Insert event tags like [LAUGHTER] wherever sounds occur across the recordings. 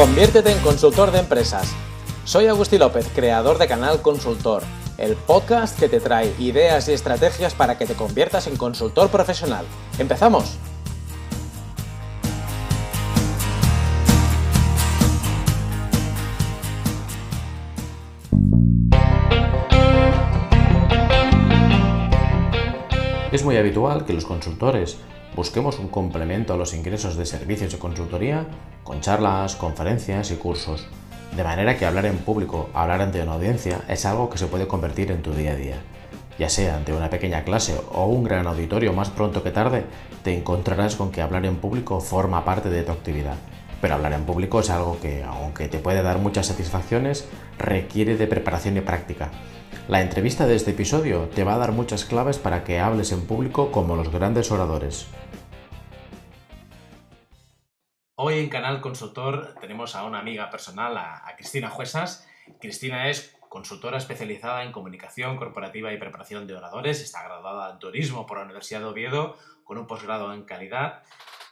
Conviértete en consultor de empresas. Soy Agustín López, creador de Canal Consultor, el podcast que te trae ideas y estrategias para que te conviertas en consultor profesional. ¡Empezamos! Es muy habitual que los consultores busquemos un complemento a los ingresos de servicios de consultoría con charlas, conferencias y cursos, de manera que hablar en público, hablar ante una audiencia, es algo que se puede convertir en tu día a día. Ya sea ante una pequeña clase o un gran auditorio, más pronto que tarde, te encontrarás con que hablar en público forma parte de tu actividad. Pero hablar en público es algo que, aunque te puede dar muchas satisfacciones, requiere de preparación y práctica. La entrevista de este episodio te va a dar muchas claves para que hables en público como los grandes oradores. Hoy en Canal Consultor tenemos a una amiga personal, a, Cristina Juesas. Cristina es consultora especializada en comunicación corporativa y preparación de oradores. Está graduada en turismo por la Universidad de Oviedo con un posgrado en calidad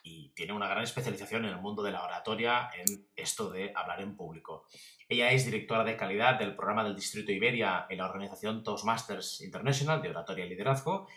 y tiene una gran especialización en el mundo de la oratoria, en esto de hablar en público. Ella es directora de calidad del programa del Distrito Iberia en la organización Toastmasters International de Oratoria y Liderazgo,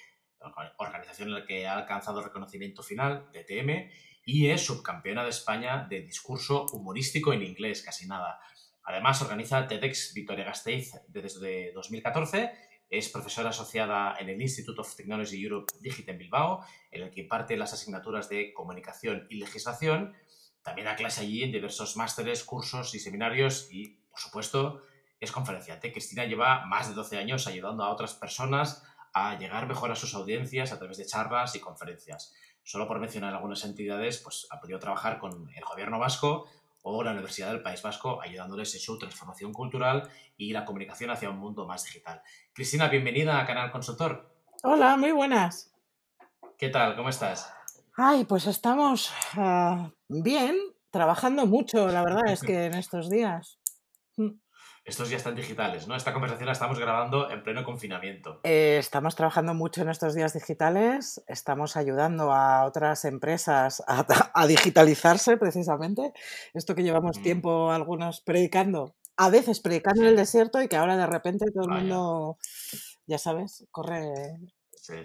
organización en la que ha alcanzado reconocimiento final, DTM, y es subcampeona de España de discurso humorístico en inglés, casi nada. Además, organiza TEDx Victoria Gasteiz desde 2014. Es profesora asociada en el Institute of Technology Europe Digital en Bilbao, en el que imparte las asignaturas de comunicación y legislación. También da clase allí en diversos másteres, cursos y seminarios y, por supuesto, es conferenciante. Cristina lleva más de 12 años ayudando a otras personas a llegar mejor a sus audiencias a través de charlas y conferencias. Solo por mencionar algunas entidades, pues ha podido trabajar con el gobierno vasco o la Universidad del País Vasco, ayudándoles en su transformación cultural y la comunicación hacia un mundo más digital. Cristina, bienvenida a Canal Consultor. Hola, muy buenas. ¿Qué tal? ¿Cómo estás? Ay, pues estamos ah, bien, trabajando mucho, la verdad es que en estos días. Estos ya están digitales, ¿no? Esta conversación la estamos grabando en pleno confinamiento. Eh, estamos trabajando mucho en estos días digitales, estamos ayudando a otras empresas a, [LAUGHS] digitalizarse precisamente. Esto que llevamos mm. tiempo algunos predicando, a veces predicando en el desierto y que ahora de repente todo el mundo, ya sabes, corre,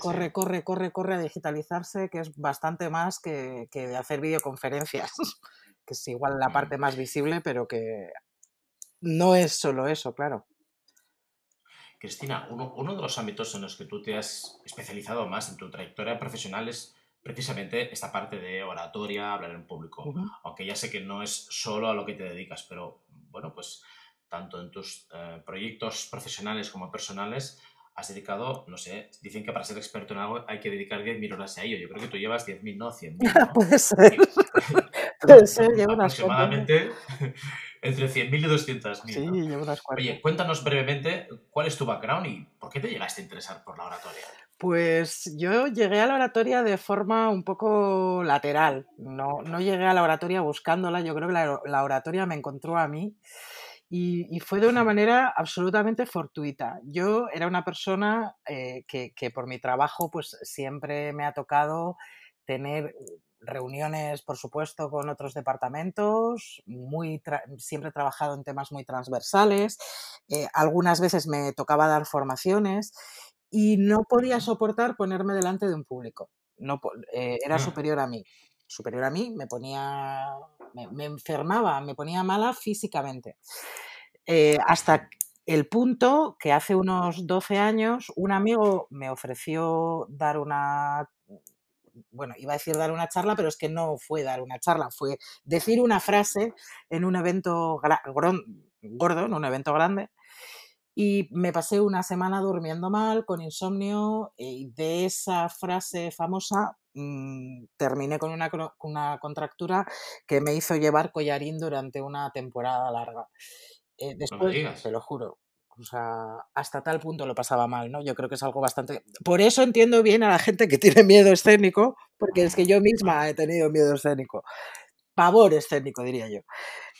corre, corre, corre, corre a digitalizarse, que es bastante más que, que de hacer videoconferencias, [LAUGHS] que es igual la mm. parte más visible, pero que no es solo eso, claro. Cristina, uno, de los ámbitos en los que tú te has especializado más en tu trayectoria profesional es precisamente esta parte de oratoria, hablar en público. Aunque ya sé que no es solo a lo que te dedicas, pero bueno, pues tanto en tus eh, proyectos profesionales como personales has dedicado, no sé, dicen que para ser experto en algo hay que dedicar 10.000 horas a ello. Yo creo que tú llevas 10.000, no 100.000. ¿no? [LAUGHS] Puede ser. [LAUGHS] Puede ser, llevo unas Aproximadamente entre 100.000 y 200.000. Sí, llevo unas cuantas. Oye, cuéntanos brevemente cuál es tu background y por qué te llegaste a interesar por la oratoria. Pues yo llegué a la oratoria de forma un poco lateral. No, no llegué a la oratoria buscándola. Yo creo que la, oratoria me encontró a mí. Y, fue de una manera absolutamente fortuita. Yo era una persona eh, que, que, por mi trabajo pues siempre me ha tocado tener reuniones, por supuesto, con otros departamentos, muy siempre he trabajado en temas muy transversales, eh, algunas veces me tocaba dar formaciones y no podía soportar ponerme delante de un público. No, eh, era mm. superior a mí. Superior a mí, me ponía, me, enfermaba, me ponía mala físicamente. Eh, hasta el punto que hace unos 12 años un amigo me ofreció dar una bueno, iba a decir dar una charla, pero es que no fue dar una charla, fue decir una frase en un evento gordo, en un evento grande. Y me pasé una semana durmiendo mal, con insomnio, y de esa frase famosa mm, terminé con una, una, contractura que me hizo llevar collarín durante una temporada larga. Eh, después, te lo juro, o sea, hasta tal punto lo pasaba mal, ¿no? Yo creo que es algo bastante... Por eso entiendo bien a la gente que tiene miedo escénico, porque es que yo misma he tenido miedo escénico. Pavor escénico, diría yo.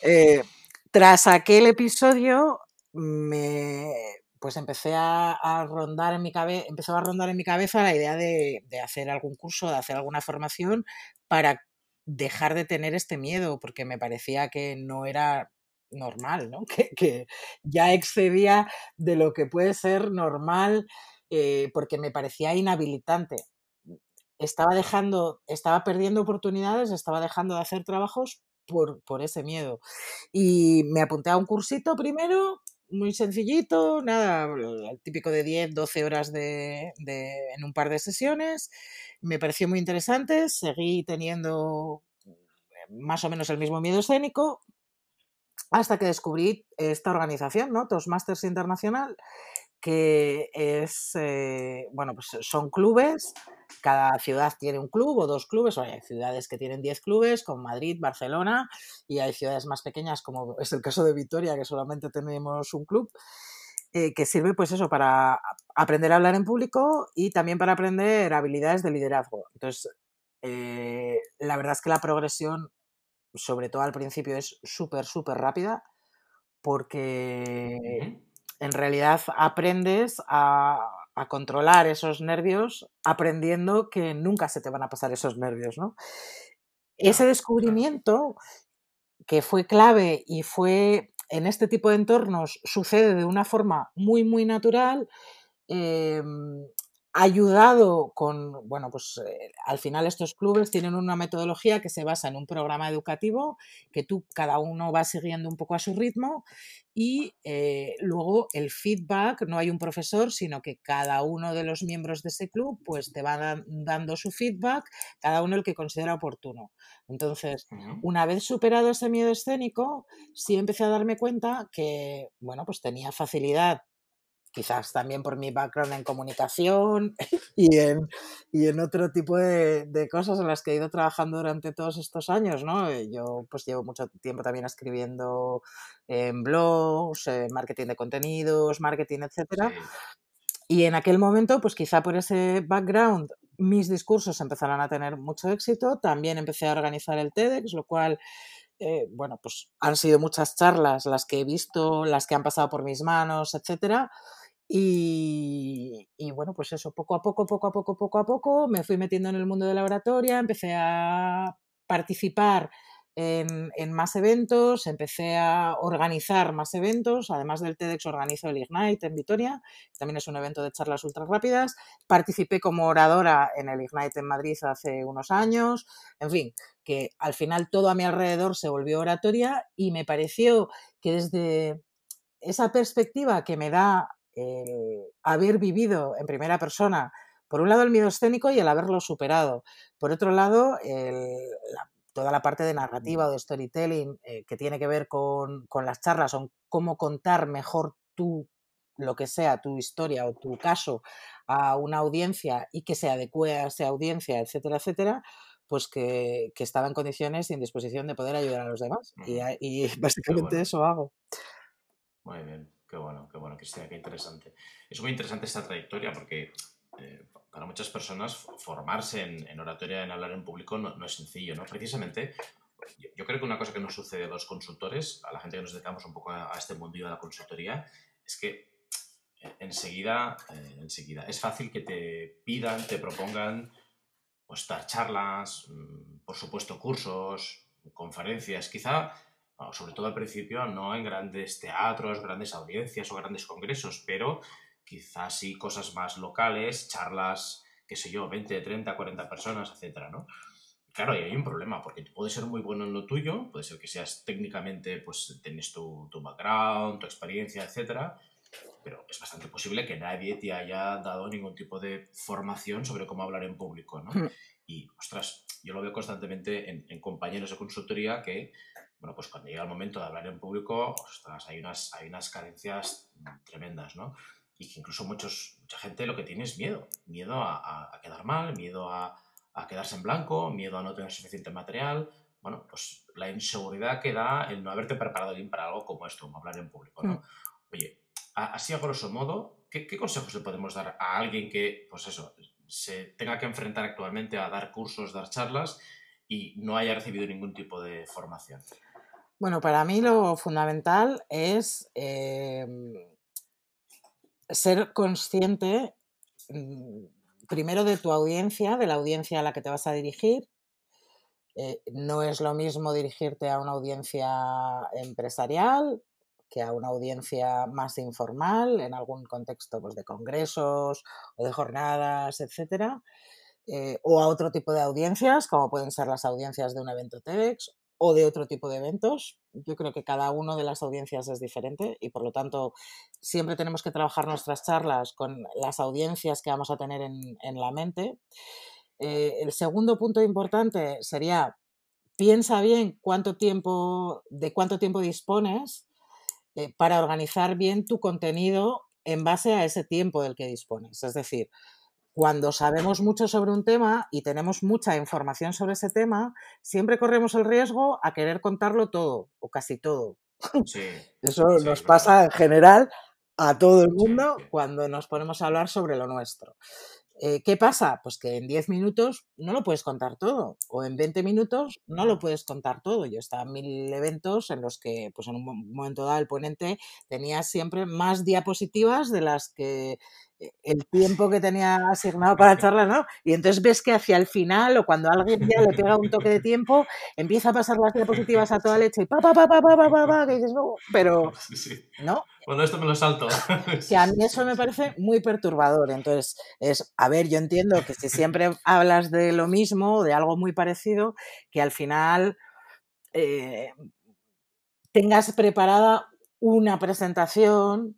Eh, tras aquel episodio, me, pues empecé a, rondar en mi cabeza, empezó a rondar en mi cabeza la idea de, de hacer algún curso, de hacer alguna formación para dejar de tener este miedo, porque me parecía que no era normal, ¿no? [LAUGHS] Que, ya excedía de lo que puede ser normal, eh, porque me parecía inhabilitante. Estaba dejando, estaba perdiendo oportunidades, estaba dejando de hacer trabajos por, por ese miedo. Y me apunté a un cursito primero, muy sencillito, nada, el típico de 10, 12 horas de, en un par de sesiones. Me pareció muy interesante, seguí teniendo eh, más o menos el mismo miedo escénico, hasta que descubrí esta organización, ¿no? Toastmasters Internacional, que es, eh, bueno, pues son clubes, cada ciudad tiene un club o dos clubes, o hay ciudades que tienen 10 clubes, como Madrid, Barcelona, y hay ciudades más pequeñas, como es el caso de Vitoria, que solamente tenemos un club, eh, que sirve pues eso, para aprender a hablar en público y también para aprender habilidades de liderazgo. Entonces, eh, la verdad es que la progresión sobre todo al principio, es súper, súper rápida porque en realidad aprendes a, controlar esos nervios aprendiendo que nunca se te van a pasar esos nervios, ¿no? Ese descubrimiento que fue clave y fue en este tipo de entornos sucede de una forma muy, muy natural, em, ayudado con, bueno, pues eh, al final estos clubes tienen una metodología que se basa en un programa educativo que tú cada uno va siguiendo un poco a su ritmo y eh, luego el feedback, no hay un profesor, sino que cada uno de los miembros de ese club pues te va dando su feedback, cada uno el que considera oportuno. Entonces, una vez superado ese miedo escénico, sí empecé a darme cuenta que, bueno, pues tenía facilidad quizás también por mi background en comunicación [LAUGHS] y en, y en otro tipo de, cosas en las que he ido trabajando durante todos estos años, ¿no? Eh, yo pues llevo mucho tiempo también escribiendo en blogs, marketing de contenidos, marketing, etcétera. Y en aquel momento, pues quizá por ese background, mis discursos empezaron a tener mucho éxito. También empecé a organizar el TEDx, lo cual eh, bueno, pues han sido muchas charlas las que he visto, las que han pasado por mis manos, etcétera. Y, bueno, pues eso, poco a poco, poco a poco, poco a poco, me fui metiendo en el mundo de la oratoria, empecé a participar en, más eventos, empecé a organizar más eventos, además del TEDx organizo el Ignite en Vitoria, también es un evento de charlas ultra rápidas, participé como oradora en el Ignite en Madrid hace unos años, en fin, que al final todo a mi alrededor se volvió oratoria y me pareció que desde esa perspectiva que me da el haber vivido en primera persona, por un lado el miedo escénico y el haberlo superado. Por otro lado, toda la parte de narrativa o de storytelling eh, que tiene que ver con, las charlas, o cómo contar mejor tú lo que sea, tu historia o tu caso a una audiencia y que se adecue a esa audiencia, etcétera, etcétera, pues que, estaba en condiciones y en disposición de poder ayudar a los demás. y, básicamente eso hago. Muy bien. Qué bueno, qué bueno, Cristina, qué interesante. Es muy interesante esta trayectoria porque eh, para muchas personas formarse en, oratoria, en hablar en público, no, es sencillo, ¿no? Precisamente, yo, creo que una cosa que nos sucede a los consultores, a la gente que nos dedicamos un poco a, este mundillo de la consultoría, es que eh, enseguida, eh, enseguida, es fácil que te pidan, te propongan pues, charlas, mm, por supuesto cursos, conferencias, quizá sobre todo al principio, no en grandes teatros, grandes audiencias o grandes congresos, pero quizás sí cosas más locales, charlas, qué sé yo, 20, 30, 40 personas, etcétera, ¿no? Claro, y hay un problema, porque tú puedes ser muy bueno en lo tuyo, puede ser que seas técnicamente, pues tienes tu, tu background, tu experiencia, etcétera, pero es bastante posible que nadie te haya dado ningún tipo de formación sobre cómo hablar en público, ¿no? Hmm. Y, ostras, yo lo veo constantemente en, en compañeros de consultoría que bueno, pues cuando llega el momento de hablar en público, ostras, hay unas, hay unas carencias tremendas, ¿no? Y que incluso muchos, mucha gente lo que tiene es miedo, miedo a, a, quedar mal, miedo a, a, quedarse en blanco, miedo a no tener suficiente material. Bueno, pues la inseguridad que da el no haberte preparado bien para algo como esto, como hablar en público, ¿no? Mm. Oye, así a grosso modo, ¿qué, ¿qué, consejos le podemos dar a alguien que, pues eso, se tenga que enfrentar actualmente a dar cursos, dar charlas y no haya recibido ningún tipo de formación? Bueno, para mí lo fundamental es em, ser consciente mm, primero de tu audiencia, de la audiencia a la que te vas a dirigir, Eh, no es lo mismo dirigirte a una audiencia empresarial que a una audiencia más informal, en algún contexto pues, de congresos o de jornadas, etcétera, eh, o a otro tipo de audiencias, como pueden ser las audiencias de un evento TEDx o de otro tipo de eventos. Yo creo que cada una de las audiencias es diferente y por lo tanto siempre tenemos que trabajar nuestras charlas con las audiencias que vamos a tener en, la mente. Eh, el segundo punto importante sería piensa bien cuánto tiempo, de cuánto tiempo dispones eh, para organizar bien tu contenido en base a ese tiempo del que dispones. Es decir, cuando sabemos mucho sobre un tema y tenemos mucha información sobre ese tema, siempre corremos el riesgo a querer contarlo todo o casi todo. [LAUGHS] Eso nos pasa en general a todo el mundo cuando nos ponemos a hablar sobre lo nuestro. Eh, ¿Qué pasa? Pues que en 10 minutos no lo puedes contar todo, o en 20 minutos no lo puedes contar todo. Yo estaba en mil eventos en los que, pues en un momento dado, el ponente tenía siempre más diapositivas de las que el tiempo que tenía asignado [LAUGHS] para charla, ¿no? Y entonces ves que hacia el final o cuando alguien ya le pega un toque de tiempo, empieza a pasar las diapositivas a toda leche y pa, pa, pa, pa, pa, pa, pa, que dices, no, pero, [LAUGHS] ¿no? Bueno, esto me lo salto. [LAUGHS] Que a mí eso me parece muy perturbador. Entonces, es, a ver, yo entiendo que si siempre hablas de lo mismo, de algo muy parecido, que al final eh, tengas preparada una presentación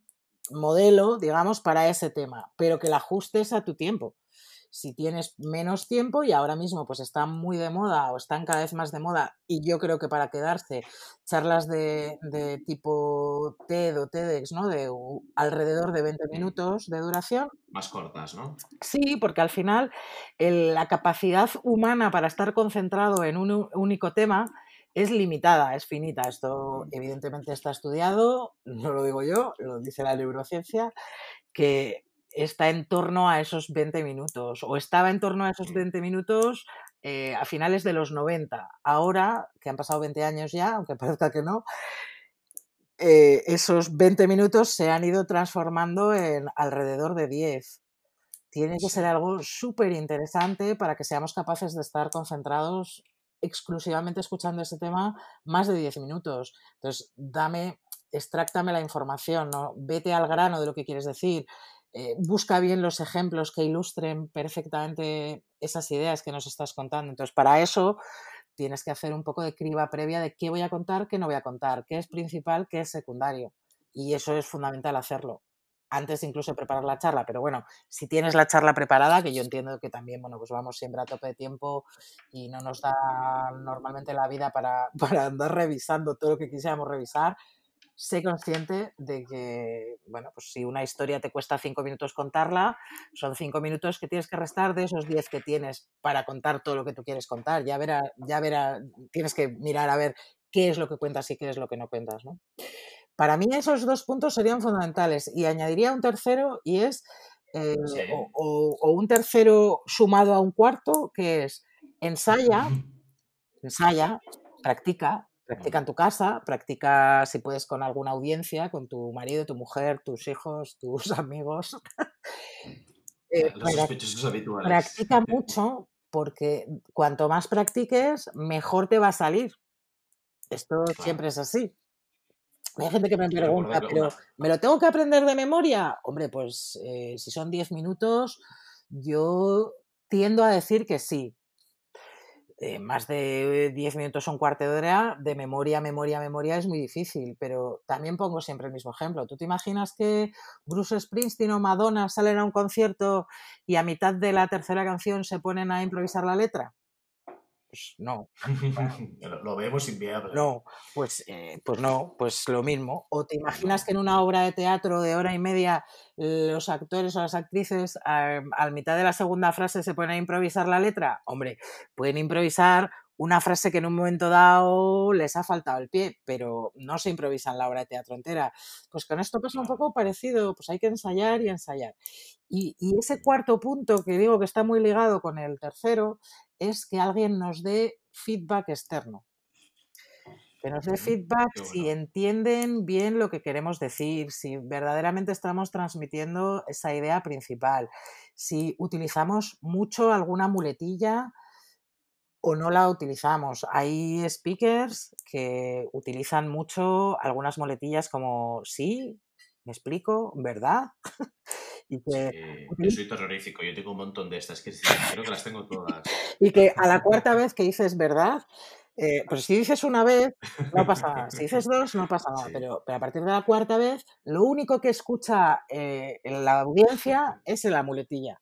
modelo, digamos, para ese tema, pero que la ajustes a tu tiempo. Si tienes menos tiempo y ahora mismo pues están muy de moda o están cada vez más de moda y yo creo que para quedarse charlas de, tipo TED o TEDx, ¿no? De alrededor de 20 minutos de duración. Más cortas, ¿no? Sí, porque al final la capacidad humana para estar concentrado en un único tema es limitada, es finita. Esto evidentemente está estudiado, [LAUGHS] no lo digo yo, lo dice la neurociencia, que está en torno a esos 20 minutos o estaba en torno a esos 20 minutos eh, a finales de los 90. Ahora, que han pasado 20 años ya, aunque [LAUGHS] parezca que no, eh, esos 20 minutos se han ido transformando en alrededor de 10. Tiene que ser algo súper interesante para que seamos capaces de estar concentrados exclusivamente escuchando ese tema más de 10 minutos. Entonces, dame, extráctame la información, ¿no? vete al grano de lo que quieres decir, eh, busca bien los ejemplos que ilustren perfectamente esas ideas que nos estás contando. Entonces, para eso tienes que hacer un poco de criba previa de qué voy a contar, qué no voy a contar, qué es principal, qué es secundario. Y eso es fundamental hacerlo antes incluso de preparar la charla, pero bueno, si tienes la charla preparada, que yo entiendo que también, bueno, pues vamos siempre a tope de tiempo y no nos da normalmente la vida para, [LAUGHS] para andar revisando todo lo que quisiéramos revisar, sé consciente de que, bueno, pues si una historia te cuesta cinco minutos contarla, son cinco minutos que tienes que restar de esos diez que tienes para contar todo lo que tú quieres contar. Ya verá, ya verá, tienes que mirar a ver qué es lo que cuentas y qué es lo que no cuentas, ¿no? Para mí esos dos puntos serían fundamentales y añadiría un tercero y es, eh, o, un tercero sumado a un cuarto, que es ensaya, ensaya, practica, practica en tu casa, practica si puedes con alguna audiencia, con tu marido, tu mujer, tus hijos, tus [LAUGHS] amigos. Eh, Los sospechosos habituales. Practica [LAUGHS] mucho porque cuanto más practiques, mejor te va a salir. Esto siempre es así. Hay gente que me pregunta, pero ¿me lo tengo que aprender de memoria? Hombre, pues eh, si son 10 minutos, yo tiendo a decir que sí. Eh, más de 10 minutos o un cuarto de hora, de memoria, memoria, memoria es muy difícil, pero también pongo siempre el mismo ejemplo. ¿Tú te imaginas que Bruce Springsteen o Madonna salen a un concierto y a mitad de la tercera canción se ponen a improvisar la letra? Pues no. [LAUGHS] lo vemos inviable. No, pues, eh, pues no, pues lo mismo. O te imaginas que en una obra de teatro de hora y media los actores o las actrices a, a mitad de la segunda frase se ponen a improvisar la letra. Hombre, pueden improvisar una frase que en un momento dado les ha faltado el pie, pero no se improvisan la obra de teatro entera. Pues con esto pasa un poco parecido, pues hay que ensayar y ensayar. Y, ese cuarto punto que digo que está muy ligado con el tercero es que alguien nos dé feedback externo. Que nos dé feedback si entienden bien lo que queremos decir, si verdaderamente estamos transmitiendo esa idea principal, si utilizamos mucho alguna muletilla o no la utilizamos. Hay speakers que utilizan mucho algunas muletillas como sí, me explico, ¿verdad? [LAUGHS] y que, yo soy terrorífico, yo tengo un montón de estas que creo que las tengo todas. [LAUGHS] y que a la cuarta vez que dices verdad, eh, pues si dices una vez, no pasa nada. Si dices [LAUGHS] dos, no pasa nada. Pero, pero, a partir de la cuarta vez, lo único que escucha eh, la audiencia es la muletilla.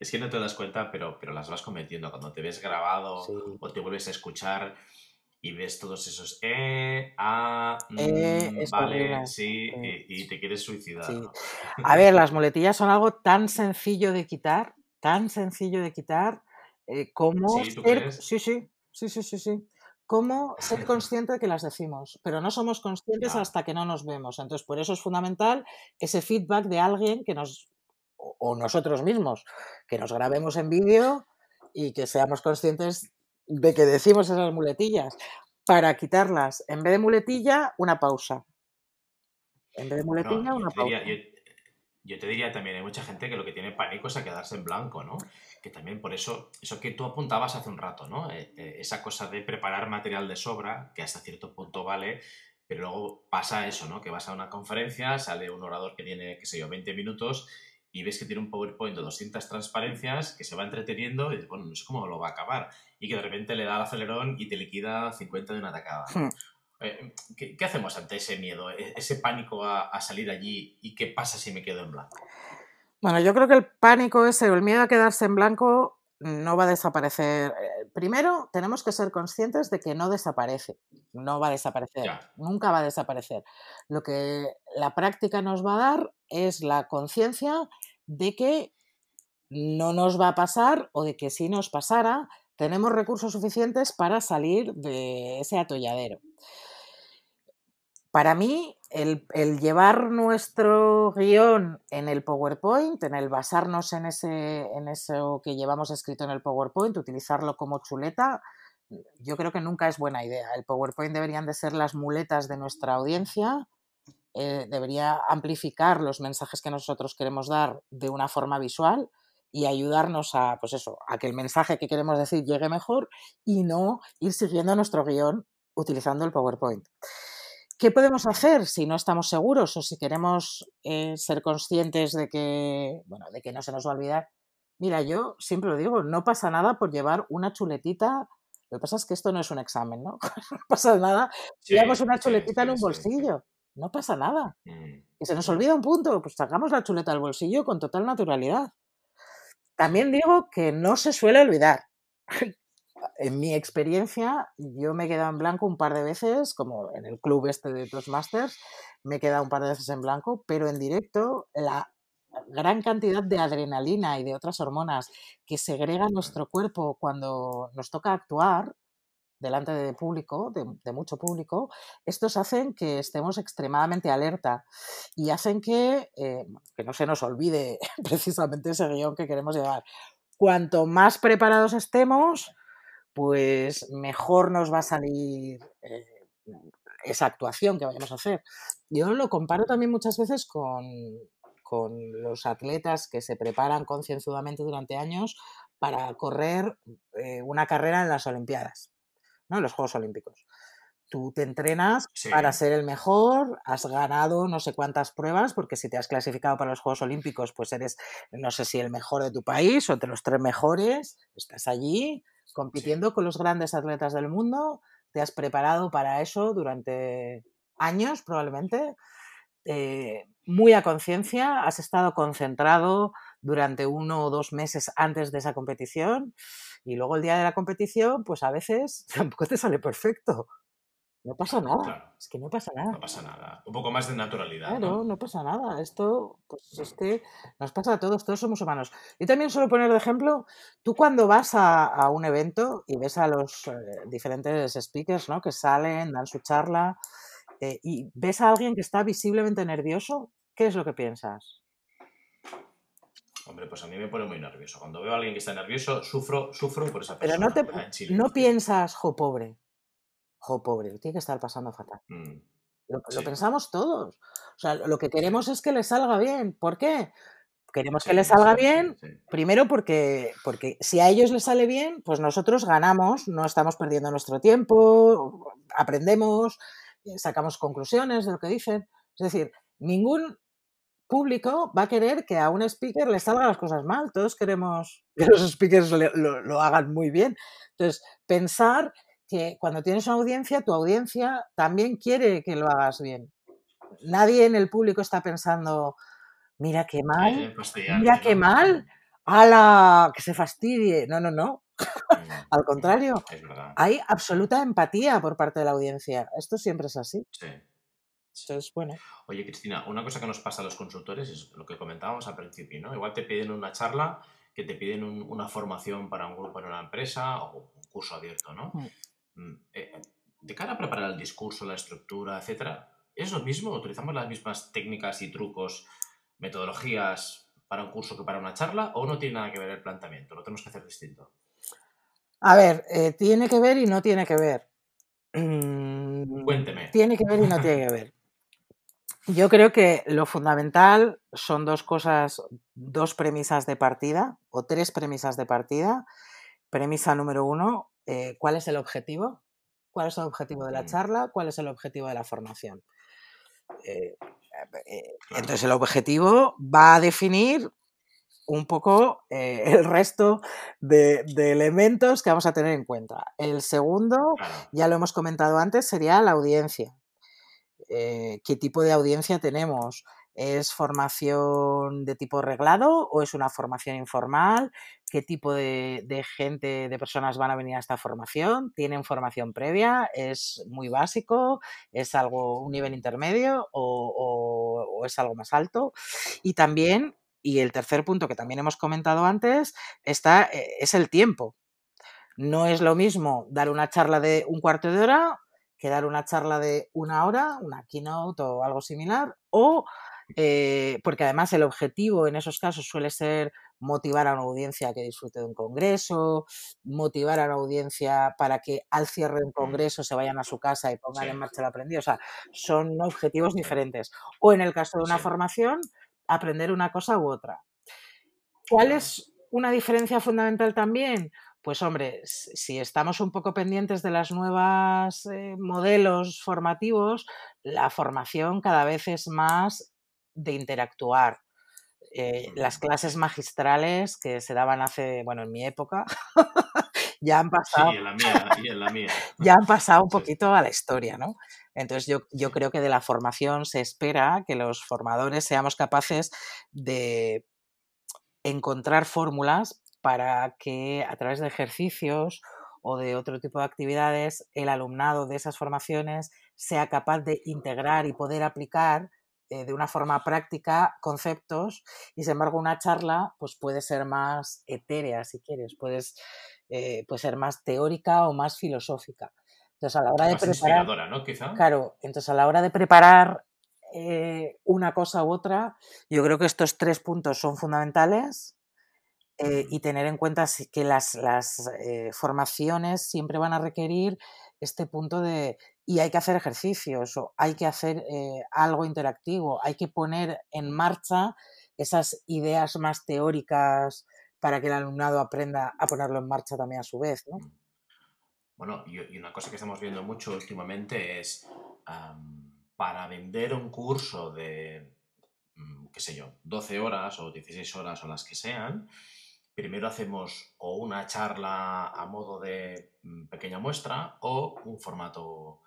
Es que no te das cuenta, pero, pero las vas cometiendo. Cuando te ves grabado o te vuelves a escuchar y ves todos esos eh, ah, eh, mm, vale, sí, y, te quieres suicidar. A ver, las muletillas son algo tan sencillo de quitar, tan sencillo de quitar, eh, como ¿Sí, ser... sí, sí, sí, sí, sí, sí. Como ser [LAUGHS] consciente de que las decimos, pero no somos conscientes hasta que no nos vemos. Entonces, por eso es fundamental ese feedback de alguien que nos o nosotros mismos, que nos grabemos en vídeo y que seamos conscientes de que decimos esas muletillas. Para quitarlas, en vez de muletilla, una pausa. En vez de muletilla, una pausa. yo, te diría también, hay mucha gente que lo que tiene pánico es a quedarse en blanco, ¿no? Que también por eso, eso que tú apuntabas hace un rato, ¿no? Eh, eh, esa cosa de preparar material de sobra, que hasta cierto punto vale, pero luego pasa eso, ¿no? Que vas a una conferencia, sale un orador que tiene, qué sé yo, 20 minutos y ves que tiene un PowerPoint de 200 transparencias, que se va entreteniendo y dices, bueno, no sé cómo lo va a acabar. Y que de repente le da el acelerón y te liquida 50 de una atacada. Hmm. Eh, ¿qué, hacemos ante ese miedo, e, ese pánico a, salir allí y qué pasa si me quedo en blanco? Bueno, yo creo que el pánico ese o el miedo a quedarse en blanco no va a desaparecer. Eh, primero, tenemos que ser conscientes de que no desaparece, no va a desaparecer, nunca va a desaparecer. Lo que la práctica nos va a dar es la conciencia de que no nos va a pasar o de que si nos pasara, tenemos recursos suficientes para salir de ese atolladero. Para mí, el, llevar nuestro guion en el PowerPoint, en el basarnos en, ese, en eso que llevamos escrito en el PowerPoint, utilizarlo como chuleta, yo creo que nunca es buena idea. El PowerPoint deberían de ser las muletas de nuestra audiencia, eh, debería amplificar los mensajes que nosotros queremos dar de una forma visual y ayudarnos a, pues eso, a que el mensaje que queremos decir llegue mejor y no ir siguiendo nuestro guion utilizando el PowerPoint. ¿Qué podemos hacer si no estamos seguros o si queremos eh, ser conscientes de que, bueno, de que no se nos va a olvidar? Mira, yo siempre lo digo, no pasa nada por llevar una chuletita. Lo que pasa es que esto no es un examen, ¿no? [LAUGHS] no pasa nada. Llevamos una chuletita en un bolsillo. No pasa nada. Mm. Y se nos olvida un punto, pues sacamos la chuleta del bolsillo con total naturalidad. También digo que no se suele olvidar. [LAUGHS] En mi experiencia, yo me he quedado en blanco un par de veces, como en el club este de Toastmasters, me he quedado un par de veces en blanco, pero en directo la gran cantidad de adrenalina y de otras hormonas que segrega nuestro cuerpo cuando nos toca actuar delante de público, de, mucho público, estos hacen que estemos extremadamente alerta y hacen que, eh, que no se nos olvide [LAUGHS] precisamente ese guion que queremos llevar. Cuanto más preparados estemos, pues mejor nos va a salir eh, esa actuación que vayamos a hacer. Yo lo comparo también muchas veces con, los atletas que se preparan concienzudamente durante años para correr eh, una carrera en las Olimpiadas, ¿no? en los Juegos Olímpicos. Tú te entrenas para ser el mejor, has ganado no sé cuántas pruebas, porque si te has clasificado para los Juegos Olímpicos, pues eres, no sé si el mejor de tu país o entre los tres mejores, estás allí, compitiendo con los grandes atletas del mundo, te has preparado para eso durante años probablemente, eh, muy a conciencia, has estado concentrado durante uno o dos meses antes de esa competición y luego el día de la competición, pues a veces [LAUGHS] tampoco te sale perfecto. No pasa nada. Es que no pasa nada. No pasa nada. Un poco más de naturalidad. Claro, ¿no? pasa nada. Esto, pues es que nos pasa a todos, todos somos humanos. Y también suelo poner de ejemplo, tú cuando vas a, un evento y ves a los eh, diferentes speakers ¿no? que salen, dan su charla, eh, y ves a alguien que está visiblemente nervioso, ¿qué es lo que piensas? Hombre, pues a mí me pone muy nervioso. Cuando veo a alguien que está nervioso, sufro, sufro por esa persona. Pero no, te, no piensas, jo, pobre jo, pobre, tiene que estar pasando fatal. Mm, lo, pensamos todos. O sea, lo que queremos es que le salga bien. ¿Por qué? queremos que les salga bien, primero porque, porque si a ellos les sale bien, pues nosotros ganamos, no estamos perdiendo nuestro tiempo, aprendemos, eh, sacamos conclusiones de lo que dicen. Es decir, ningún público va a querer que a un speaker le salgan las cosas mal. Todos queremos que los [LAUGHS] speakers lo, hagan muy bien. Entonces, pensar que cuando tienes una audiencia, tu audiencia también quiere que lo hagas bien. Nadie en el público está pensando, mira qué mal, mira qué mal, ala, que se fastidie. No, no, no. [LAUGHS] Al contrario, hay absoluta empatía por parte de la audiencia. Esto siempre es así. Sí. Bueno. Oye, Cristina, una cosa que nos pasa a los consultores es lo que comentábamos al principio, ¿no? Igual te piden una charla, que te piden una formación para un grupo en una empresa o un curso abierto, ¿no? Mm. Mm, eh, de cara a preparar el discurso, la estructura, etcétera, ¿es lo mismo? ¿Utilizamos las mismas técnicas y trucos, metodologías para un curso que para una charla o no tiene nada que ver el planteamiento? ¿Lo tenemos que hacer distinto? A ver, eh, tiene que ver y no tiene que ver. [CLEARS THROAT] Cuénteme. Tiene que ver y no tiene que ver. Yo creo que lo fundamental son dos cosas, dos premisas de partida o tres premisas de partida. Premisa número uno, eh, ¿cuál es el objetivo? ¿Cuál es el objetivo de la charla? ¿Cuál es el objetivo de la formación? Eh, eh, entonces el objetivo va a definir un poco [LAUGHS] el resto de, de, elementos que vamos a tener en cuenta. El segundo, ya lo hemos comentado antes, sería la audiencia. Eh, qué tipo de audiencia tenemos. ¿Es formación de tipo reglado o es una formación informal? ¿Qué tipo de, gente, de personas van a venir a esta formación? ¿Tienen formación previa? ¿Es muy básico? ¿Es algo un nivel intermedio o, es algo más alto? Y también, y el tercer punto que también hemos comentado antes, está, eh, es el tiempo. No es lo mismo dar una charla de un cuarto de hora que dar una charla de una hora, una keynote o algo similar, o eh, porque además el objetivo en esos casos suele ser motivar a una audiencia que disfrute de un congreso, motivar a una audiencia para que al cierre de un congreso se vayan a su casa y pongan en marcha el aprendido. O sea, son objetivos diferentes. O en el caso de una formación, aprender una cosa u otra. ¿Cuál es una diferencia fundamental también? Pues hombre, si estamos un poco pendientes de las nuevas eh, modelos formativos, la formación cada vez es más de interactuar. Eh, las clases magistrales que se daban hace, bueno, en mi época, [LAUGHS] ya han pasado. Sí, en la mía, en la mía. [LAUGHS] ya han pasado un poquito a la historia, ¿no? Entonces yo, yo creo que de la formación se espera que los formadores seamos capaces de encontrar fórmulas para que a través de ejercicios o de otro tipo de actividades el alumnado de esas formaciones sea capaz de integrar y poder aplicar eh, de una forma práctica conceptos y sin embargo una charla pues puede ser más etérea si quieres, puedes, eh, puede ser más teórica o más filosófica. Entonces a la hora de preparar... ¿no? Quizá. Claro, entonces a la hora de preparar eh, una cosa u otra, yo creo que estos tres puntos son fundamentales eh, y tener en cuenta que las, eh, formaciones siempre van a requerir este punto de y hay que hacer ejercicios o hay que hacer eh, algo interactivo, hay que poner en marcha esas ideas más teóricas para que el alumnado aprenda a ponerlo en marcha también a su vez. ¿no? Mm. Bueno, y, una cosa que estamos viendo mucho últimamente es para vender un curso de, mm, qué sé yo, 12 horas o 16 horas o las que sean, primero hacemos o una charla a modo de mm, pequeña muestra o un formato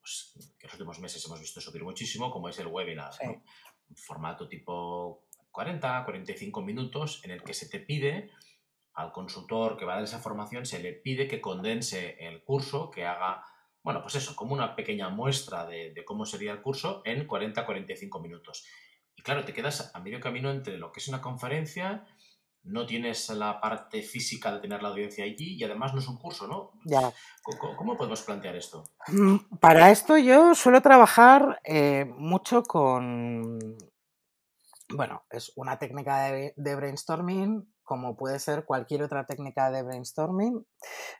pues, que en los últimos meses hemos visto subir muchísimo, como es el webinar. Un formato tipo 40, 45 minutos en el que se te pide al consultor que va a dar esa formación, se le pide que condense el curso, que haga, bueno, pues eso, como una pequeña muestra de, de cómo sería el curso en 40-45 minutos. Y claro, te quedas a medio camino entre lo que es una conferencia no tienes la parte física de tener la audiencia allí y además no es un curso, ¿no? Ya. ¿Cómo, podemos plantear esto? Mm, para esto yo suelo trabajar eh, mucho con, bueno, es una técnica de, brainstorming como puede ser cualquier otra técnica de brainstorming.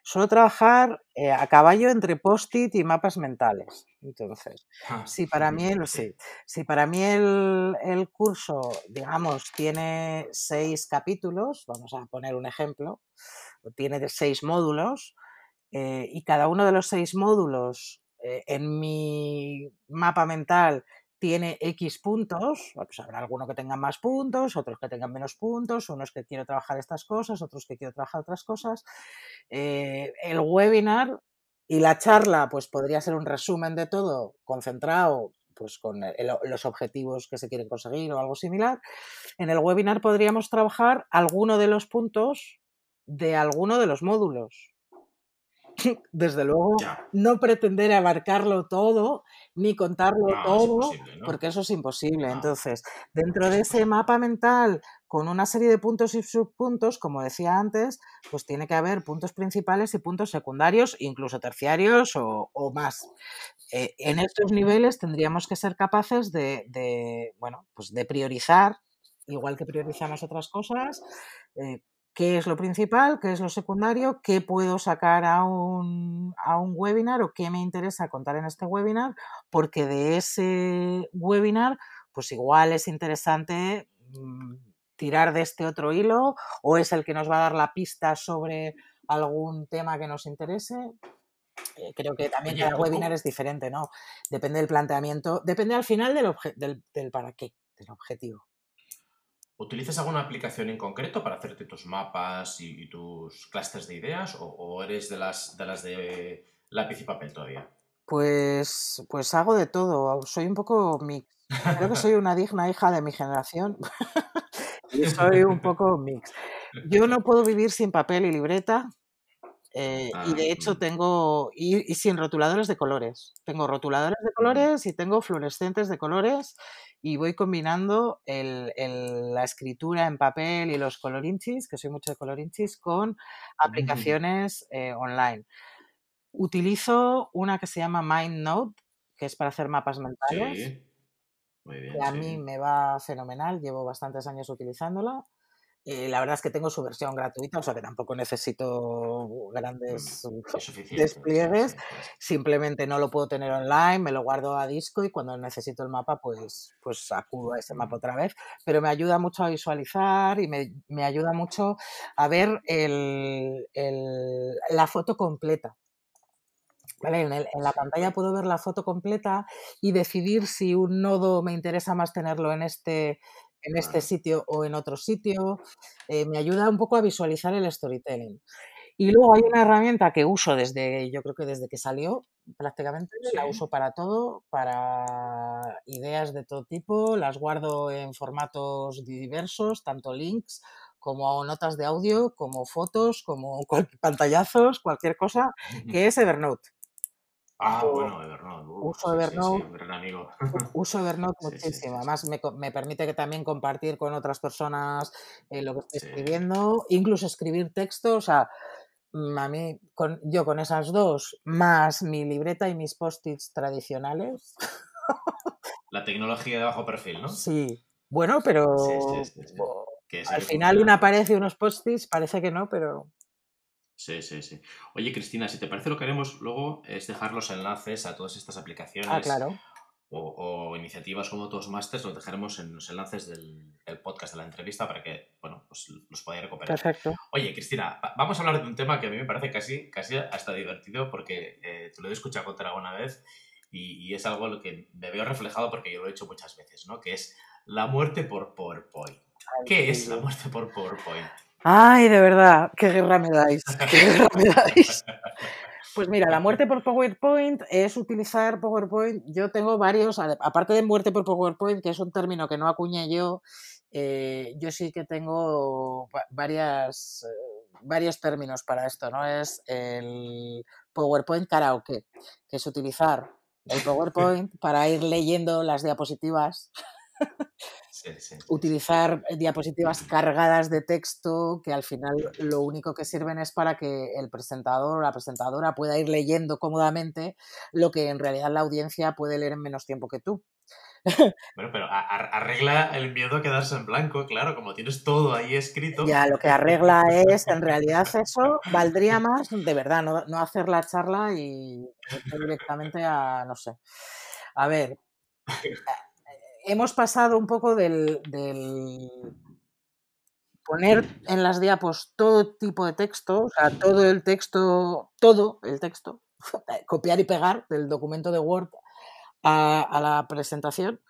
suelo trabajar eh, a caballo entre post-it y mapas mentales. Entonces, Ah, si para mí el, sí, si para mí el, el curso, digamos, tiene seis capítulos, vamos a poner un ejemplo, tiene de seis módulos, eh, y cada uno de los seis módulos eh, en mi mapa mental tiene X puntos, pues habrá alguno que tenga más puntos, otros que tengan menos puntos, unos que quiero trabajar estas cosas, otros que quiero trabajar otras cosas. Eh, el webinar y la charla, pues podría ser un resumen de todo, concentrado pues con los objetivos que se quieren conseguir o algo similar. En el webinar podríamos trabajar alguno de los puntos de alguno de los módulos. [LAUGHS] Desde luego, Ya. no pretender abarcarlo todo ni contarlo No, todo, porque eso es imposible. No. Entonces, dentro de ese mapa mental, con una serie de puntos y subpuntos, como decía antes, pues tiene que haber puntos principales y puntos secundarios, incluso terciarios o, o más. Eh, en estos niveles tendríamos que ser capaces de, de, bueno, pues de priorizar, igual que priorizamos otras cosas, eh, qué es lo principal, qué es lo secundario, qué puedo sacar a un, a un webinar o qué me interesa contar en este webinar, porque de ese webinar, pues igual es interesante mm, tirar de este otro hilo o es el que nos va a dar la pista sobre algún tema que nos interese. Eh, creo que también cada ¿cómo- webinar es diferente, ¿no? Depende del planteamiento, depende al final del, del para qué, del objetivo. ¿Utilizas alguna aplicación en concreto para hacerte tus mapas y, y tus clústeres de ideas? ¿O, o eres de las, de las de lápiz y papel todavía? Pues, pues hago de todo, soy un poco mix. Creo que soy una digna hija de mi generación [LAUGHS] y soy un poco mix. Yo no puedo vivir sin papel y libreta eh, y Ah, de hecho tengo, y, y sin rotuladores de colores. Tengo rotuladores de colores y tengo fluorescentes de colores y voy combinando el- el- la escritura en papel y los colorinchis, que soy mucho de colorinchis, con aplicaciones eh, online. Utilizo una que se llama MindNote, que es para hacer mapas mentales Sí, muy bien, que a mí me va fenomenal, llevo bastantes años utilizándola. Eh, la verdad es que tengo su versión gratuita, o sea que tampoco necesito grandes [LAUGHS] despliegues, simplemente no lo puedo tener online, me lo guardo a disco y cuando necesito el mapa, pues, pues acudo a ese mapa otra vez. Pero me ayuda mucho a visualizar y me, me ayuda mucho a ver el- el- la foto completa. ¿Vale? En, el- en la pantalla puedo ver la foto completa y decidir si un nodo me interesa más tenerlo en este, en este sitio o en otro sitio. Eh, me ayuda un poco a visualizar el storytelling. Y luego hay una herramienta que uso desde, yo creo que desde que salió prácticamente, la Sí. uso para todo, para ideas de todo tipo, las guardo en formatos diversos, tanto links como notas de audio, como fotos, como [LAUGHS] pantallazos, cualquier cosa, que es Evernote. Ah, bueno, Evernote. uso sí, sí, sí, Evernote, gran amigo. [LAUGHS] uso Evernote muchísimo. Además, me, me permite que también compartir con otras personas eh, lo que estoy escribiendo, incluso escribir texto. O sea, mm, a mí, con, yo con esas dos, más mi libreta y mis post-its tradicionales, La tecnología de bajo perfil, ¿no? sí. Bueno, pero sí, sí, sí. al final una pared y unos post-its, parece que no, pero Sí, sí, sí. Oye, Cristina, si te parece lo que haremos luego es dejar los enlaces a todas estas ah, aplicaciones claro. o, o iniciativas como Toastmasters, los dejaremos en los enlaces del, del podcast, de la entrevista, para que, bueno, pues los podáis recuperar. Perfecto. Oye, Cristina, va- vamos a hablar de un tema que a mí me parece casi, casi hasta divertido porque eh, te lo he escuchado contar alguna vez y, y es algo lo que me veo reflejado porque yo lo he hecho muchas veces, ¿no? Que es la muerte por PowerPoint. Ay, ¿Qué sí, es la muerte por PowerPoint? Ay, de verdad, qué guerra me dais, [LAUGHS] qué guerra me dais. Pues mira, la muerte por PowerPoint es utilizar PowerPoint. Yo tengo varios, aparte de muerte por PowerPoint, que es un término que no acuñé yo, eh, yo sí que tengo va- varias, eh, varios términos para esto, ¿no? Es el PowerPoint karaoke, que es utilizar el [LAUGHS] PowerPoint para ir leyendo las diapositivas Utilizar diapositivas cargadas de texto que al final lo único que sirven es para que el presentador o la presentadora pueda ir leyendo cómodamente lo que en realidad la audiencia puede leer en menos tiempo que tú. Bueno, pero arregla el miedo a quedarse en blanco, claro, como tienes todo ahí escrito. Ya, lo que arregla es, en realidad eso valdría más, de verdad, no, no hacer la charla y directamente a, no sé. A ver, [LAUGHS] hemos pasado un poco del, poner en las diapos todo tipo de texto, o sea, todo el texto, todo el texto, [LAUGHS] copiar y pegar del documento de Word a, la presentación.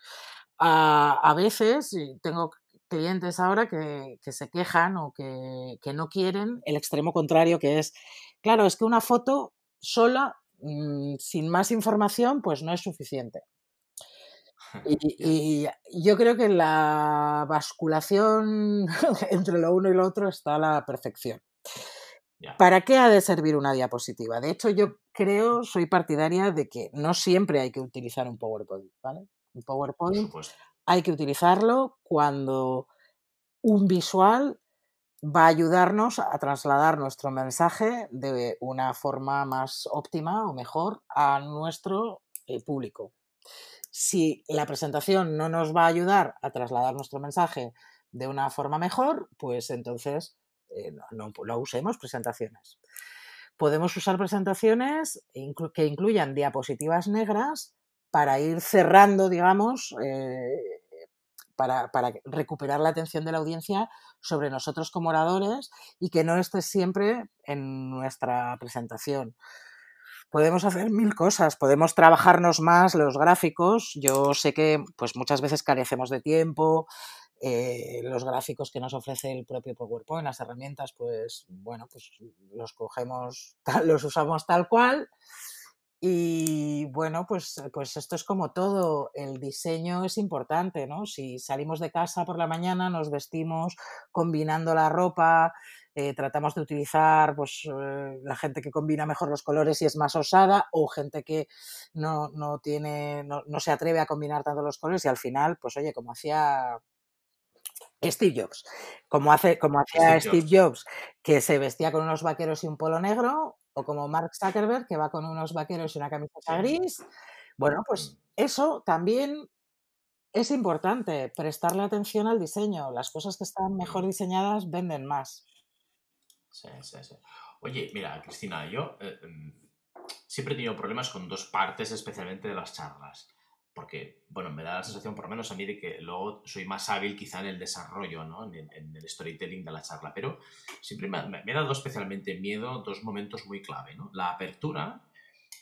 A, veces, tengo clientes ahora que, se quejan o que, que, no quieren el extremo contrario, que es, claro, es que una foto sola, mm, sin más información, pues no es suficiente. [LAUGHS] Y, yo creo que la basculación [LAUGHS] entre lo uno y lo otro está a la perfección. ¿Para qué ha de servir una diapositiva? De hecho, yo creo, soy partidaria de que no siempre hay que utilizar un PowerPoint, ¿vale? Un PowerPoint hay que utilizarlo cuando un visual va a ayudarnos a trasladar nuestro mensaje de una forma más óptima o mejor a nuestro eh, público si la presentación no nos va a ayudar a trasladar nuestro mensaje de una forma mejor, pues entonces eh, no, usemos presentaciones. Podemos usar presentaciones que incluyan diapositivas negras para ir cerrando, digamos, eh, para, para, recuperar la atención de la audiencia sobre nosotros como oradores y que no esté siempre en nuestra presentación podemos hacer mil cosas, podemos trabajarnos más los gráficos. Yo sé que pues muchas veces carecemos de tiempo, eh, los gráficos que nos ofrece el propio PowerPoint, las herramientas, pues bueno, pues los cogemos, los usamos tal cual. Y bueno, pues, pues esto es como todo, el diseño es importante, ¿no? Si salimos de casa por la mañana, nos vestimos combinando la ropa, eh, tratamos de utilizar pues, eh, la gente que combina mejor los colores y es más osada o gente que no, no tiene, no, no, se atreve a combinar tanto los colores y al final, pues oye, como hacía Steve Jobs, como, hace, como hacía Steve Jobs. que se vestía con unos vaqueros y un polo negro, o como Mark Zuckerberg, que va con unos vaqueros y una camiseta gris. Bueno, pues mm. eso también es importante, prestarle atención al diseño. Las cosas que están mejor mm. diseñadas venden más. Sí, sí, sí. Oye, mira, Cristina, yo eh, em, siempre he tenido problemas con dos partes, especialmente de las charlas. Porque, bueno, me da la sensación, por lo menos a mí, de que luego soy más hábil quizá en el desarrollo, ¿no? En, el storytelling de la charla. Pero siempre me, me, ha dado especialmente miedo dos momentos muy clave, ¿no? La apertura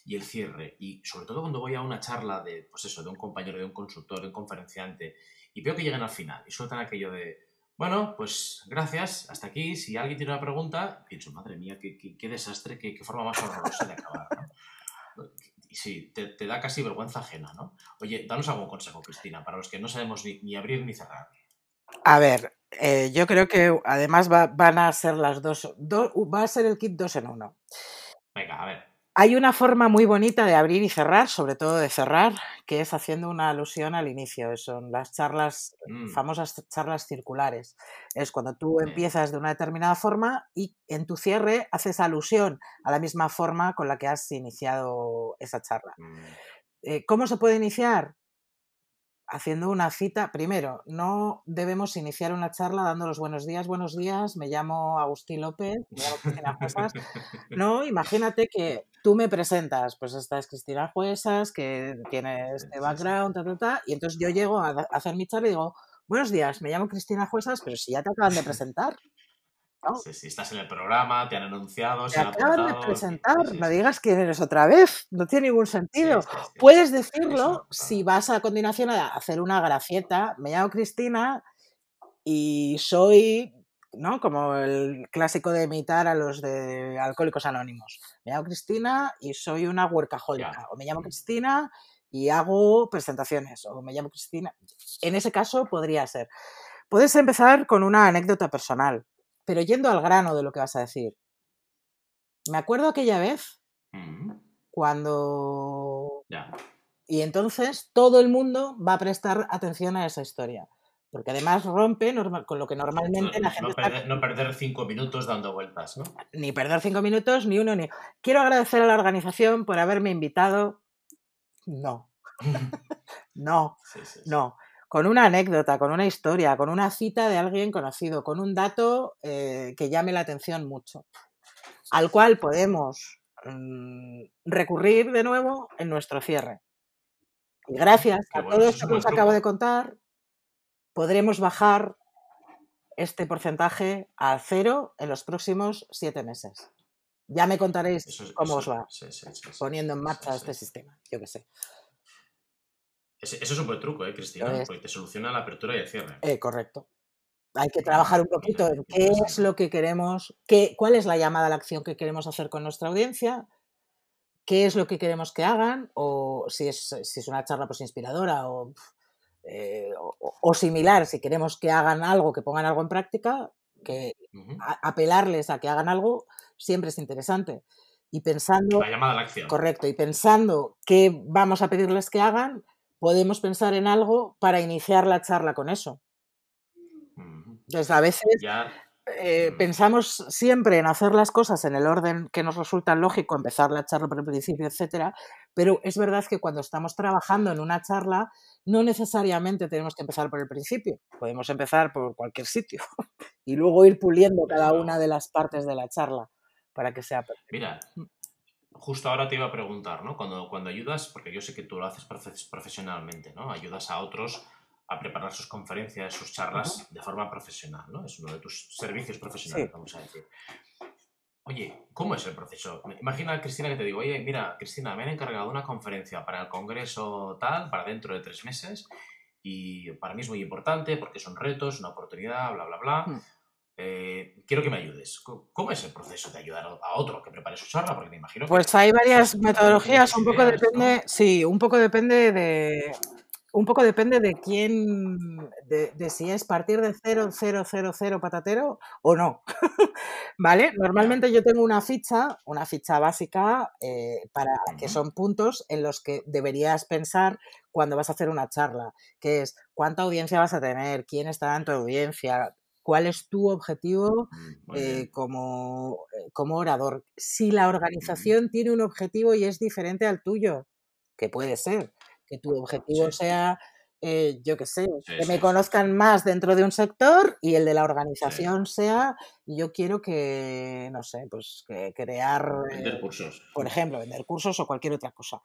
y el cierre. Y sobre todo cuando voy a una charla de, pues eso, de un compañero, de un consultor, de un conferenciante, y veo que llegan al final y sueltan aquello de bueno, pues gracias, hasta aquí. Si alguien tiene una pregunta, pienso, madre mía, qué, desastre, qué, forma más horrorosa de acabar. ¿no? Y sí, te, da casi vergüenza ajena, ¿no? Oye, danos algún consejo, Cristina, para los que no sabemos ni, abrir ni cerrar. A ver, eh, yo creo que además van a ser las dos, va a ser el kit dos en uno. Venga, a ver. Hay una forma muy bonita de abrir y cerrar, sobre todo de cerrar, que es haciendo una alusión al inicio. Son las charlas, mm. famosas charlas circulares. Es cuando tú empiezas de una determinada forma y en tu cierre haces alusión a la misma forma con la que has iniciado esa charla. Mm. Eh, ¿Cómo se puede iniciar? Haciendo una cita, primero, no debemos iniciar una charla dando los buenos días, buenos días, me llamo Agustín López, me llamo Cristina Juesas. No, imagínate que tú me presentas, pues esta es Cristina Juesas, que tiene este background, ta, ta, ta, y entonces yo llego a hacer mi charla y digo, buenos días, me llamo Cristina Juesas, pero si ya te acaban de presentar. Si, estás en el programa, te han anunciado, te acaban de presentar, no digas quién eres otra vez, no tiene ningún sentido. Puedes decirlo si vas a continuación a hacer una gracieta, me llamo Cristina y soy, ¿no? Como el clásico de imitar a los de Alcohólicos Anónimos. Me llamo Cristina y soy una workaholic. O me llamo Cristina y hago presentaciones. O me llamo Cristina. En ese caso podría ser. Puedes empezar con una anécdota personal pero yendo al grano de lo que vas a decir. Me acuerdo aquella vez mm. cuando Y entonces todo el mundo va a prestar atención a esa historia. Porque además rompe con lo que normalmente la gente. No perder, cinco minutos dando vueltas, ¿no? Ni perder cinco minutos, ni uno, ni. Quiero agradecer a la organización por haberme invitado. No. [LAUGHS] no. No. Con una anécdota, con una historia, con una cita de alguien conocido, con un dato eh, que llame la atención mucho, al cual podemos mm, recurrir de nuevo en nuestro cierre. Y gracias a todo esto que os acabo de contar, podremos bajar este porcentaje a cero en los próximos siete meses. Ya me contaréis cómo os va poniendo en marcha este sistema, yo qué sé. Eso es un buen truco, ¿eh, Cristina? Porque te soluciona la apertura y el cierre. Eh, correcto. Hay que trabajar un poquito en qué es lo que queremos, qué, cuál es la llamada a la acción que queremos hacer con nuestra audiencia, qué es lo que queremos que hagan, o si es, si es una charla pues inspiradora o eh, o, similar, si queremos que hagan algo, que pongan algo en práctica, que apelarles a que hagan algo siempre es interesante. Y pensando... La llamada a la acción. Correcto, y pensando qué vamos a pedirles que hagan, podemos pensar en algo para iniciar la charla con eso. Entonces, a veces eh, pensamos siempre en hacer las cosas en el orden que nos resulta lógico, empezar la charla por el principio, etcétera, pero es verdad que cuando estamos trabajando en una charla, no necesariamente tenemos que empezar por el principio, podemos empezar por cualquier sitio [LAUGHS] y luego ir puliendo cada una de las partes de la charla para que sea perfecto. Mira. Justo ahora te iba a preguntar, ¿no? Cuando, cuando ayudas, porque yo sé que tú lo haces profesionalmente, ¿no? Ayudas a otros a preparar sus conferencias, sus charlas de forma profesional, ¿no? Es uno de tus servicios profesionales, vamos a decir. Oye, ¿cómo es el proceso? Imagina, Cristina, que te digo, oye, mira, Cristina, me han encargado una conferencia para el Congreso tal, para dentro de tres meses, y para mí es muy importante porque son retos, una oportunidad, bla, bla, bla. Hmm. Eh, quiero que me ayudes. ¿Cómo es el proceso de ayudar a otro que prepare su charla? Porque me imagino Pues hay varias metodologías, un poco depende, sí, un poco depende de, un poco depende de quién, de, si es partir de 0, 0, 0, 0 patatero o no. [LAUGHS] ¿Vale? Normalmente yo tengo una ficha, una ficha básica, eh, para que son puntos en los que deberías pensar cuando vas a hacer una charla, que es cuánta audiencia vas a tener, quién está en tu audiencia, cuál es tu objetivo mm, eh, como, eh, como orador. Si la organización tiene un objetivo y es diferente al tuyo, que puede ser que tu objetivo sea, eh, yo qué sé, que me conozcan más dentro de un sector y el de la organización sea, yo quiero que, no sé, pues que crear... Vender cursos. Por ejemplo, vender cursos o cualquier otra cosa.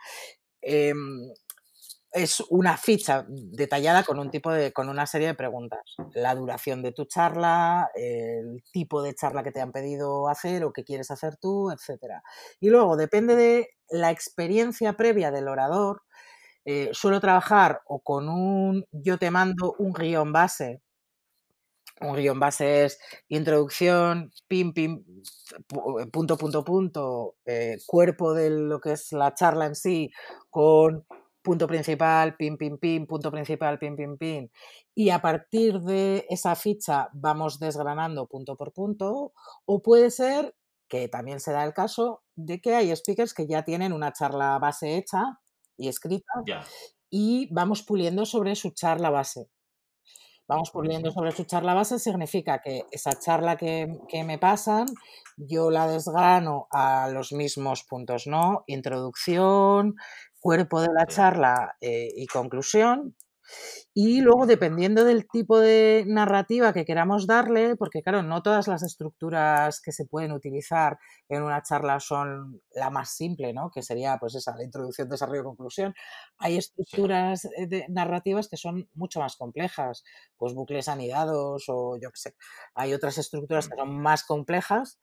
Es una ficha detallada con un tipo de, con una serie de preguntas. La duración de tu charla, el tipo de charla que te han pedido hacer o que quieres hacer tú, etc. Y luego depende de la experiencia previa del orador, eh, suelo trabajar o con un, yo te mando un guion base. Un guion base es introducción, pim, pim, eh, punto, punto, punto, eh, cuerpo de lo que es la charla en sí, con punto principal, pim, pim, pim, punto principal, pim, pim, pim. Y a partir de esa ficha vamos desgranando punto por punto. O puede ser, que también se da el caso, de que hay speakers que ya tienen una charla base hecha y escrita y vamos puliendo sobre su charla base. Vamos puliendo sobre su charla base significa que esa charla que, me pasan, yo la desgrano a los mismos puntos, ¿no? Introducción, cuerpo de la charla eh, y conclusión. Y luego, dependiendo del tipo de narrativa que queramos darle, porque claro, no todas las estructuras que se pueden utilizar en una charla son la más simple, ¿no? Que sería, pues esa, la introducción, desarrollo, conclusión. Hay estructuras eh, narrativas que son mucho más complejas, pues bucles anidados o yo qué sé. Hay otras estructuras que son más complejas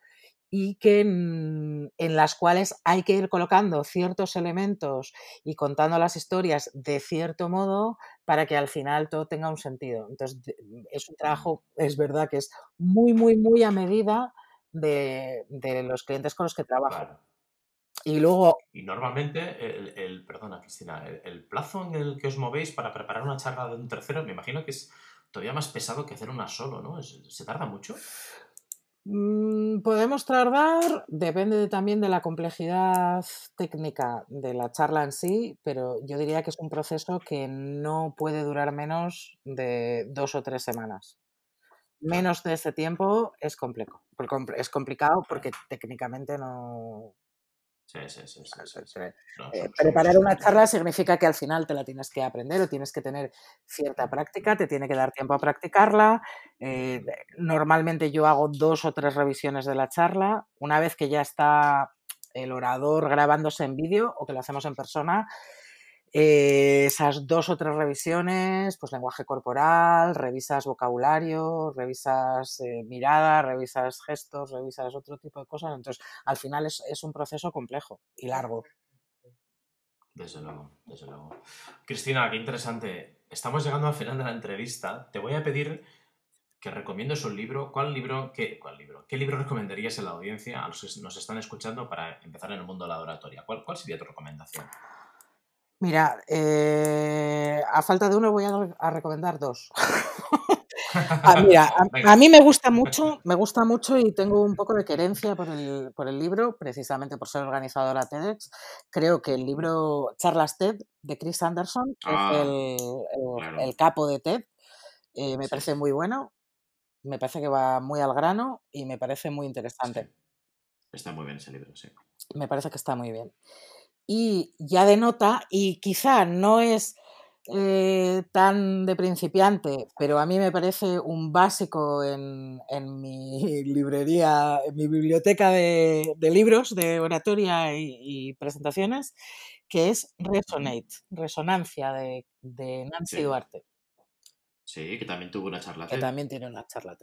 y que en, las cuales hay que ir colocando ciertos elementos y contando las historias de cierto modo para que al final todo tenga un sentido. Entonces, es un trabajo, es verdad que es muy, muy, muy a medida de, los clientes con los que trabajo. Y luego... Y normalmente, el, perdona Cristina, el, plazo en el que os movéis para preparar una charla de un tercero, me imagino que es todavía más pesado que hacer una solo, ¿no? ¿Se tarda mucho? Mm, podemos tardar, depende también de la complejidad técnica de la charla en sí, pero yo diría que es un proceso que no puede durar menos de dos o tres semanas. Menos de ese tiempo es complejo. Es complicado porque técnicamente no, Sí, sí, sí. eh, preparar una charla significa que al final te la tienes que aprender o tienes que tener cierta práctica, te tiene que dar tiempo a practicarla. Eh, normalmente yo hago dos o tres revisiones de la charla. Una vez que ya está el orador grabándose en vídeo o que lo hacemos en persona, eh, esas dos o tres revisiones, pues lenguaje corporal, revisas vocabulario, revisas eh, mirada, revisas gestos, revisas otro tipo de cosas. Entonces, al final es, un proceso complejo y largo. Desde luego, desde luego. Cristina, qué interesante. Estamos llegando al final de la entrevista. Te voy a pedir que recomiendes un libro. ¿Cuál libro, qué, cuál libro, qué libro recomendarías a la audiencia, a los que nos están escuchando, para empezar en el mundo de la oratoria? ¿Cuál, cuál sería tu recomendación? Mira, eh, a falta de uno voy a, recomendar dos. [LAUGHS] Ah, mira, [LAUGHS] a, mí me gusta mucho, [LAUGHS] me gusta mucho y tengo un poco de querencia por el, por el libro, precisamente por ser organizadora TEDx. Creo que el libro Charlas TED de Chris Anderson, que es ah, el, capo de TED, eh, me parece muy bueno, me parece que va muy al grano y me parece muy interesante. Está muy bien ese libro, sí. Me parece que está muy bien y ya denota, y quizá no es eh, tan de principiante, pero a mí me parece un básico en, mi [LAUGHS] librería, en mi biblioteca de, libros de oratoria y, presentaciones, que es Resonate, Resonancia de, Nancy Duarte. Sí, que también tuvo una charla. Que también tiene una charla.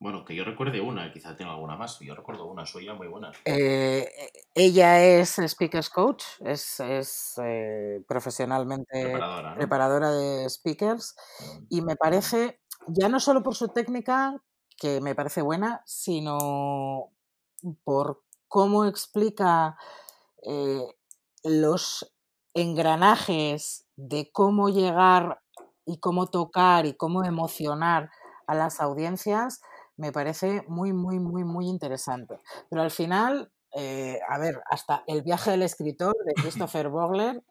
Bueno, que yo recuerde una, quizá tenga alguna más. Yo recuerdo una suya muy buena. Eh, ella es Speakers Coach, es, eh, profesionalmente preparadora, de speakers mm. y me parece, ya no solo por su técnica, que me parece buena, sino por cómo explica eh, los engranajes de cómo llegar y cómo tocar y cómo emocionar a las audiencias me parece muy, muy, muy, muy interesante. Pero al final, eh, a ver, hasta El viaje del escritor de Christopher [LAUGHS] Vogler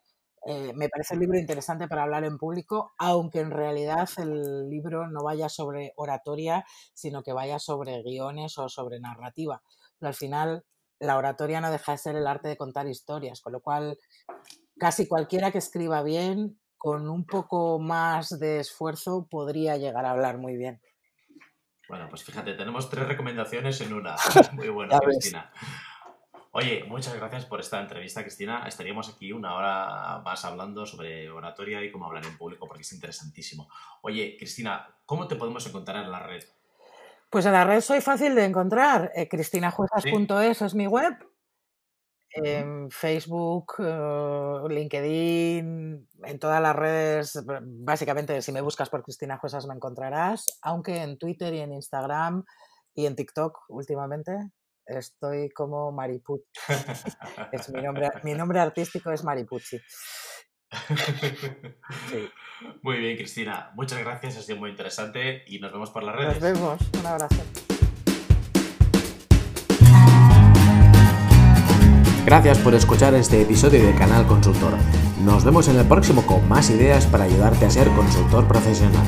eh, me parece un libro interesante para hablar en público, aunque en realidad el libro no vaya sobre oratoria, sino que vaya sobre guiones o sobre narrativa. Pero al final, la oratoria no deja de ser el arte de contar historias, con lo cual casi cualquiera que escriba bien, con un poco más de esfuerzo, podría llegar a hablar muy bien. Bueno, pues fíjate, tenemos tres recomendaciones en una. [LAUGHS] Muy buena, Cristina. Oye, muchas gracias por esta entrevista, Cristina. Estaríamos aquí una hora más hablando sobre oratoria y cómo hablar en público, porque es interesantísimo. Oye, Cristina, ¿cómo te podemos encontrar en la red? Pues en la red soy fácil de encontrar. Eh, cristinajuezas.es es mi web en Facebook, eh, LinkedIn, en todas las redes, básicamente si me buscas por Cristina Juesas me encontrarás, aunque en Twitter y en Instagram y en TikTok últimamente estoy como Maripucci. es mi, nombre, mi [LAUGHS] nombre artístico es Maripucci. Muy bien, Cristina. Muchas gracias, ha sido muy interesante y nos vemos por las redes. Nos vemos. Un abrazo. Gracias por escuchar este episodio de Canal Consultor. Nos vemos en el próximo con más ideas para ayudarte a ser consultor profesional.